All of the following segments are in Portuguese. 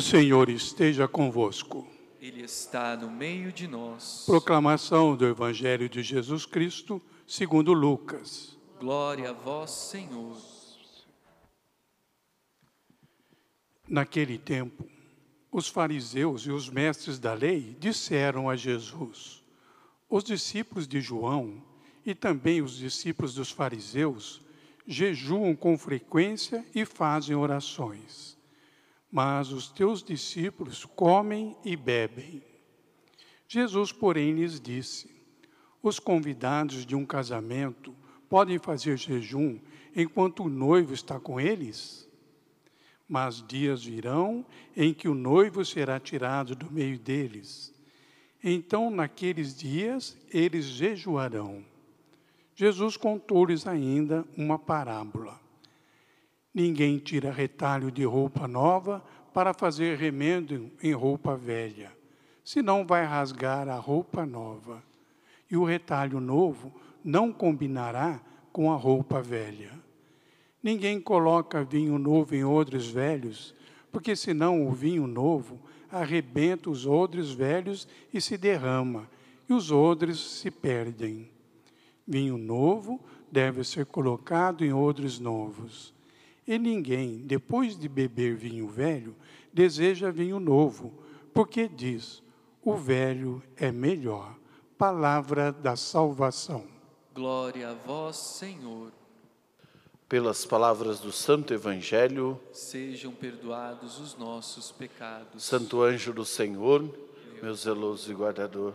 Senhor esteja convosco. Ele está no meio de nós. Proclamação do Evangelho de Jesus Cristo, segundo Lucas. Glória a vós, Senhor. Naquele tempo, os fariseus e os mestres da lei disseram a Jesus: Os discípulos de João e também os discípulos dos fariseus jejuam com frequência e fazem orações. Mas os teus discípulos comem e bebem. Jesus, porém, lhes disse: Os convidados de um casamento podem fazer jejum enquanto o noivo está com eles? Mas dias virão em que o noivo será tirado do meio deles. Então, naqueles dias, eles jejuarão. Jesus contou-lhes ainda uma parábola. Ninguém tira retalho de roupa nova para fazer remendo em roupa velha, senão vai rasgar a roupa nova. E o retalho novo não combinará com a roupa velha. Ninguém coloca vinho novo em odres velhos, porque senão o vinho novo arrebenta os odres velhos e se derrama, e os odres se perdem. Vinho novo deve ser colocado em odres novos. E ninguém, depois de beber vinho velho, deseja vinho novo, porque diz: o velho é melhor. Palavra da salvação. Glória a vós, Senhor pelas palavras do Santo Evangelho, sejam perdoados os nossos pecados. Santo anjo do Senhor, meu zeloso e guardador,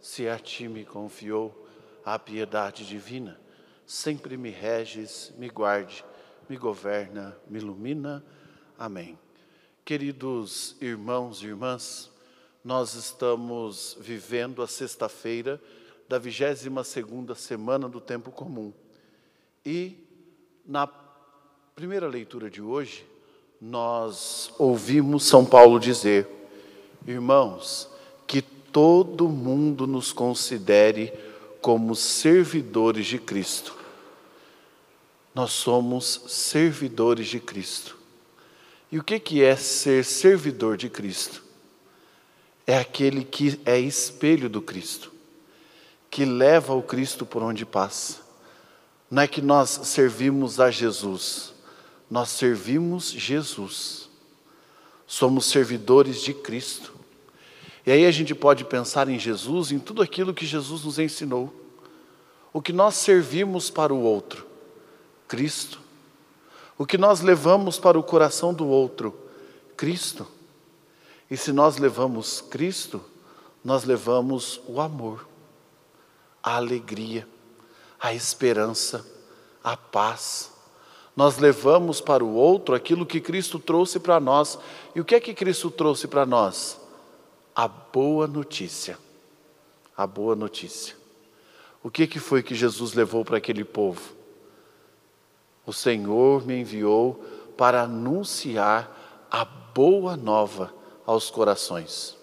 se a ti me confiou a piedade divina, sempre me reges, me guarde, me governa, me ilumina. Amém. Queridos irmãos e irmãs, nós estamos vivendo a sexta-feira da 22 segunda semana do tempo comum. E na primeira leitura de hoje, nós ouvimos São Paulo dizer: Irmãos, que todo mundo nos considere como servidores de Cristo. Nós somos servidores de Cristo. E o que é ser servidor de Cristo? É aquele que é espelho do Cristo, que leva o Cristo por onde passa não é que nós servimos a Jesus, nós servimos Jesus. Somos servidores de Cristo. E aí a gente pode pensar em Jesus, em tudo aquilo que Jesus nos ensinou. O que nós servimos para o outro, Cristo. O que nós levamos para o coração do outro, Cristo. E se nós levamos Cristo, nós levamos o amor, a alegria a esperança, a paz. Nós levamos para o outro aquilo que Cristo trouxe para nós. E o que é que Cristo trouxe para nós? A boa notícia. A boa notícia. O que, que foi que Jesus levou para aquele povo? O Senhor me enviou para anunciar a boa nova aos corações.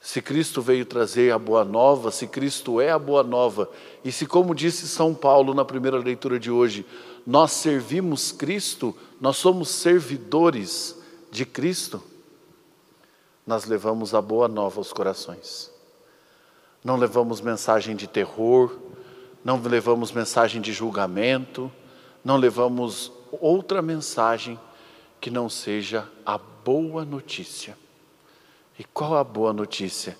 Se Cristo veio trazer a boa nova, se Cristo é a boa nova, e se, como disse São Paulo na primeira leitura de hoje, nós servimos Cristo, nós somos servidores de Cristo, nós levamos a boa nova aos corações. Não levamos mensagem de terror, não levamos mensagem de julgamento, não levamos outra mensagem que não seja a boa notícia. E qual a boa notícia?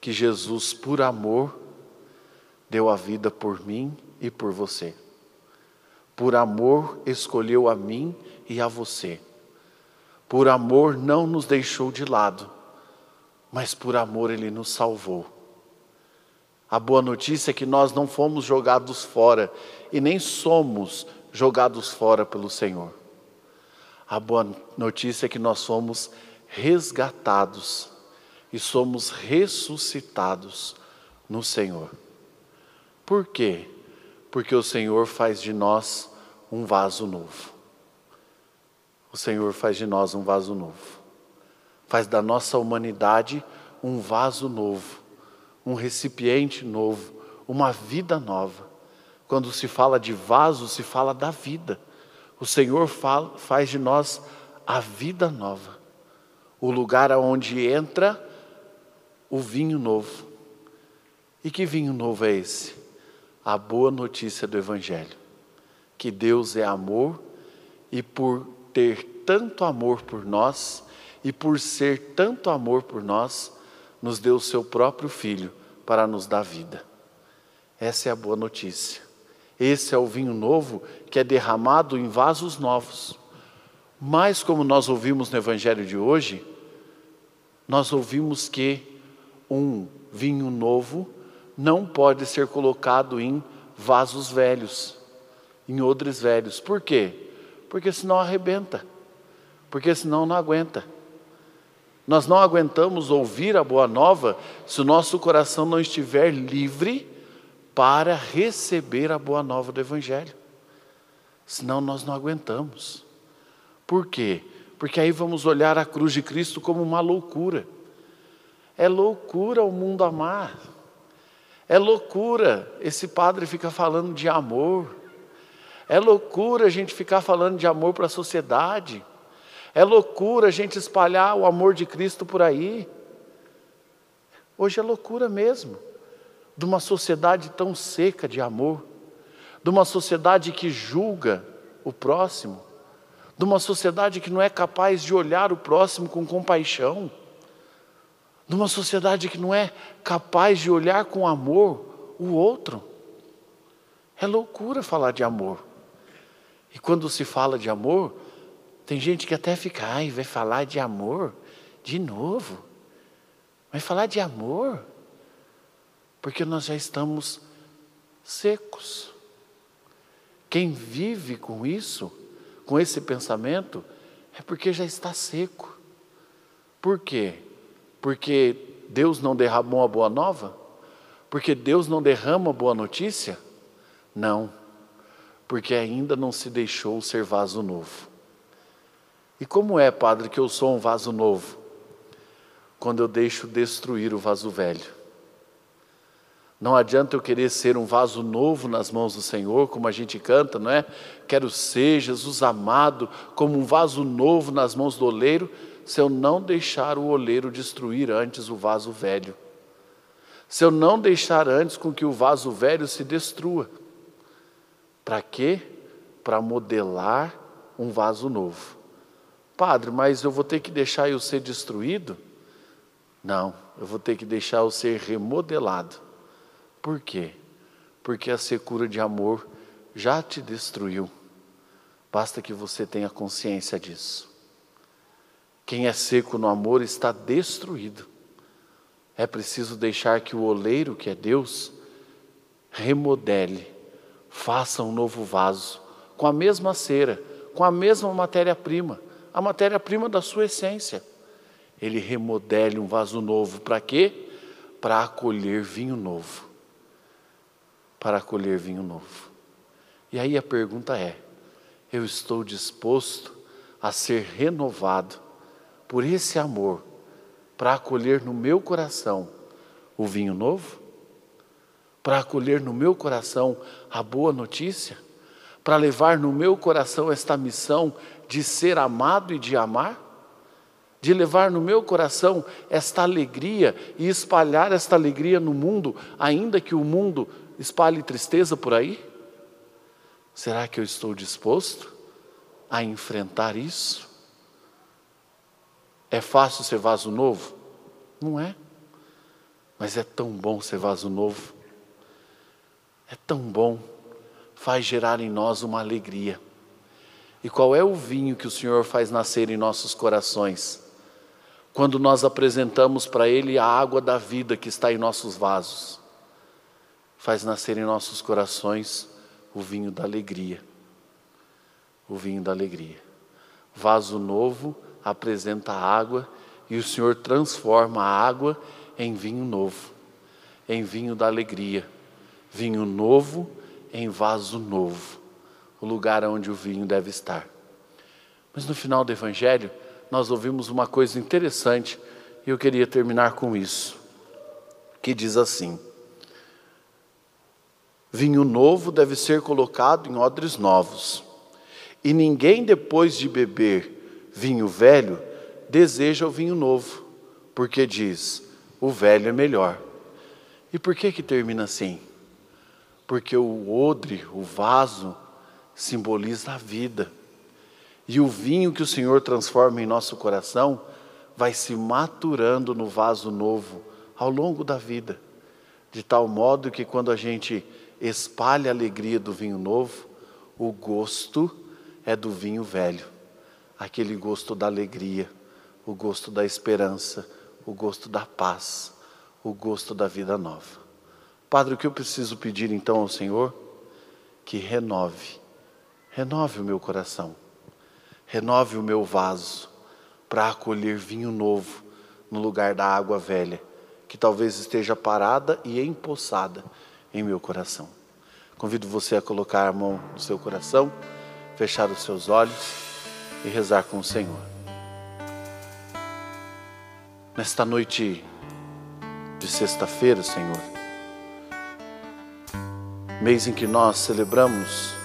Que Jesus, por amor, deu a vida por mim e por você. Por amor, escolheu a mim e a você. Por amor, não nos deixou de lado, mas por amor, Ele nos salvou. A boa notícia é que nós não fomos jogados fora e nem somos jogados fora pelo Senhor. A boa notícia é que nós somos resgatados e somos ressuscitados no Senhor. Por quê? Porque o Senhor faz de nós um vaso novo. O Senhor faz de nós um vaso novo. Faz da nossa humanidade um vaso novo, um recipiente novo, uma vida nova. Quando se fala de vaso, se fala da vida. O Senhor fala, faz de nós a vida nova. o lugar aonde entra o vinho novo. E que vinho novo é esse? A boa notícia do Evangelho. Que Deus é amor e por ter tanto amor por nós e por ser tanto amor por nós, nos deu o seu próprio Filho para nos dar vida. Essa é a boa notícia. Esse é o vinho novo que é derramado em vasos novos. Mas, como nós ouvimos no Evangelho de hoje, nós ouvimos que um vinho novo não pode ser colocado em vasos velhos, em odres velhos. Por quê? Porque senão arrebenta, porque senão não aguenta. Nós não aguentamos ouvir a boa nova se o nosso coração não estiver livre para receber a boa nova do Evangelho. Senão nós não aguentamos. Por quê? Porque aí vamos olhar a cruz de Cristo como uma loucura. É loucura o mundo amar. É loucura esse padre ficar falando de amor. É loucura a gente ficar falando de amor para a sociedade. É loucura a gente espalhar o amor de Cristo por aí. Hoje é loucura mesmo de uma sociedade tão seca de amor, de uma sociedade que julga o próximo, de uma sociedade que não é capaz de olhar o próximo com compaixão, de uma sociedade que não é capaz de olhar com amor o outro. É loucura falar de amor. E quando se fala de amor, tem gente que até fica, ai, vai falar de amor de novo. Vai falar de amor? porque nós já estamos secos. Quem vive com isso, com esse pensamento, é porque já está seco. Por quê? Porque Deus não derramou a boa nova? Porque Deus não derrama a boa notícia? Não, porque ainda não se deixou ser vaso novo. E como é, Padre, que eu sou um vaso novo? Quando eu deixo destruir o vaso velho. Não adianta eu querer ser um vaso novo nas mãos do Senhor, como a gente canta, não é? Quero ser Jesus amado como um vaso novo nas mãos do oleiro, se eu não deixar o oleiro destruir antes o vaso velho. Se eu não deixar antes com que o vaso velho se destrua. Para quê? Para modelar um vaso novo. Padre, mas eu vou ter que deixar eu ser destruído? Não, eu vou ter que deixar eu ser remodelado por quê? Porque a secura de amor já te destruiu. Basta que você tenha consciência disso. Quem é seco no amor está destruído. É preciso deixar que o oleiro, que é Deus, remodele, faça um novo vaso, com a mesma cera, com a mesma matéria-prima, a matéria-prima da sua essência. Ele remodele um vaso novo, para quê? Para acolher vinho novo para colher vinho novo. E aí a pergunta é: eu estou disposto a ser renovado por esse amor para acolher no meu coração o vinho novo? Para acolher no meu coração a boa notícia? Para levar no meu coração esta missão de ser amado e de amar? de levar no meu coração esta alegria e espalhar esta alegria no mundo, ainda que o mundo espalhe tristeza por aí? Será que eu estou disposto a enfrentar isso? É fácil ser vaso novo? Não é. Mas é tão bom ser vaso novo. É tão bom. Faz gerar em nós uma alegria. E qual é o vinho que o Senhor faz nascer em nossos corações? Quando nós apresentamos para Ele a água da vida que está em nossos vasos faz nascer em nossos corações o vinho da alegria. O vinho da alegria. Vaso novo apresenta a água e o Senhor transforma a água em vinho novo, em vinho da alegria. Vinho novo em vaso novo, o lugar onde o vinho deve estar. Mas no final do Evangelho, nós ouvimos uma coisa interessante e eu queria terminar com isso, que diz assim: Vinho novo deve ser colocado em odres novos. E ninguém, depois de beber vinho velho, deseja o vinho novo, porque diz: o velho é melhor. E por que que termina assim? Porque o odre, o vaso, simboliza a vida. E o vinho que o Senhor transforma em nosso coração vai se maturando no vaso novo ao longo da vida, de tal modo que quando a gente espalha a alegria do vinho novo, o gosto é do vinho velho, aquele gosto da alegria, o gosto da esperança, o gosto da paz, o gosto da vida nova. Padre, o que eu preciso pedir então ao Senhor? Que renove, renove o meu coração, renove o meu vaso para acolher vinho novo no lugar da água velha, que talvez esteja parada e empoçada em meu coração. Convido você a colocar a mão no seu coração, fechar os seus olhos e rezar com o Senhor. Nesta noite de sexta-feira, Senhor, mês em que nós celebramos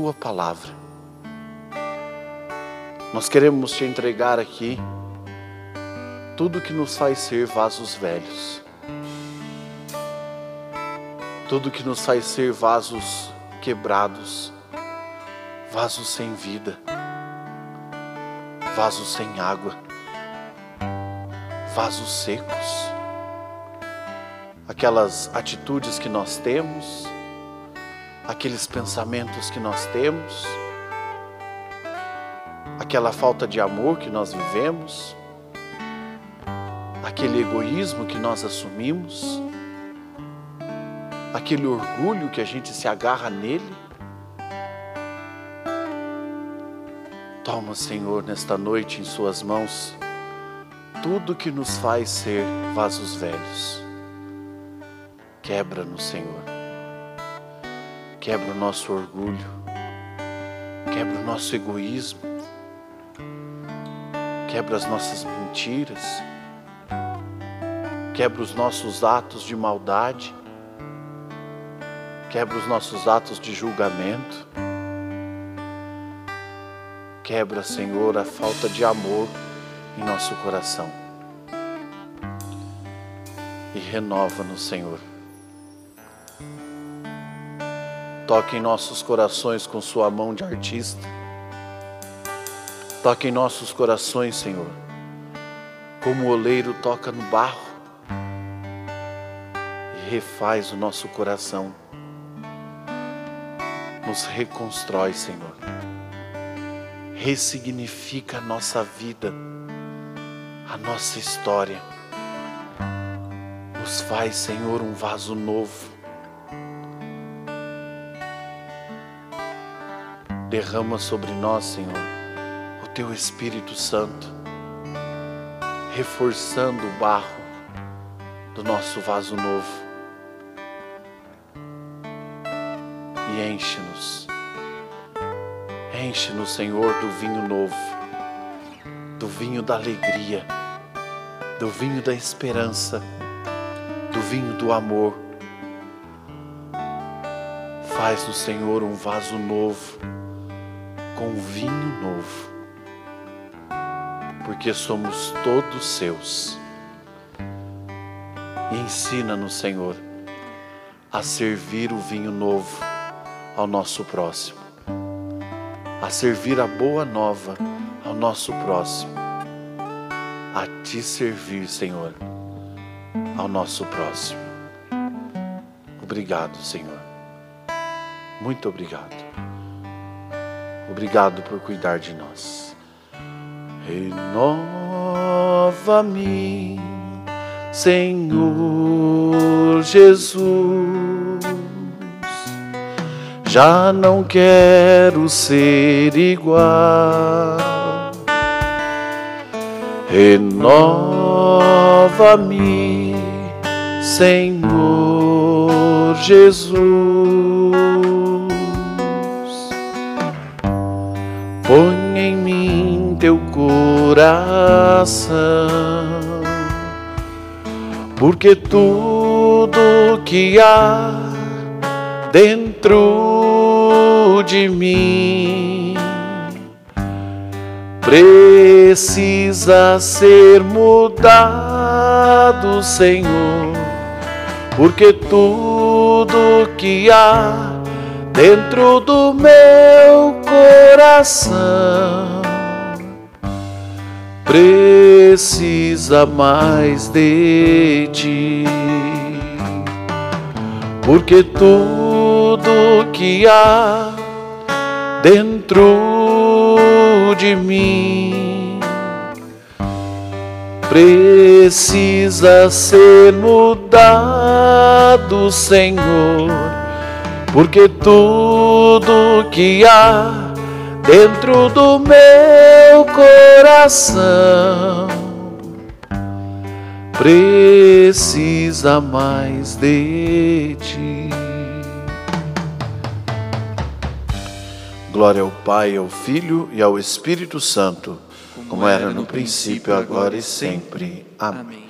tua palavra, nós queremos te entregar aqui tudo que nos faz ser vasos velhos. Tudo que nos faz ser vasos quebrados, vasos sem vida, vasos sem água, vasos secos. Aquelas atitudes que nós temos, aqueles pensamentos que nós temos, aquela falta de amor que nós vivemos, aquele egoísmo que nós assumimos aquele orgulho que a gente se agarra nele. Toma, Senhor, nesta noite em Suas mãos tudo que nos faz ser vasos velhos. Quebra-nos, Senhor. Quebra o nosso orgulho. Quebra o nosso egoísmo. Quebra as nossas mentiras. Quebra os nossos atos de maldade quebra os nossos atos de julgamento, quebra, Senhor, a falta de amor em nosso coração e renova-nos, Senhor. Toque em nossos corações com Sua mão de artista. Toque em nossos corações, Senhor, como o oleiro toca no barro e refaz o nosso coração nos reconstrói, Senhor. Ressignifica a nossa vida, a nossa história. Nos faz, Senhor, um vaso novo. Derrama sobre nós, Senhor, o Teu Espírito Santo, reforçando o barro do nosso vaso novo enche-nos. Enche-nos, Senhor, do vinho novo, do vinho da alegria, do vinho da esperança, do vinho do amor. Faz do Senhor um vaso novo, com vinho novo, porque somos todos seus. E ensina-nos, Senhor, a servir o vinho novo ao nosso próximo, a servir a boa nova ao nosso próximo, a te servir, Senhor, ao nosso próximo. Obrigado, Senhor. Muito obrigado. Obrigado por cuidar de nós. Renova-me, Senhor Jesus já não quero ser igual. Renova-me, Senhor Jesus. Coração, porque tudo que há dentro de mim. Pre precisa ser mudado, Senhor, porque tudo que há dentro do meu coração precisa mais de ti, porque tudo que há dentro de mim precisa ser mudado, Senhor, porque tudo que há dentro do meu coração precisa mais de ti. Glória ao Pai, ao Filho e ao Espírito Santo, como era no princípio, agora e sempre. Amém.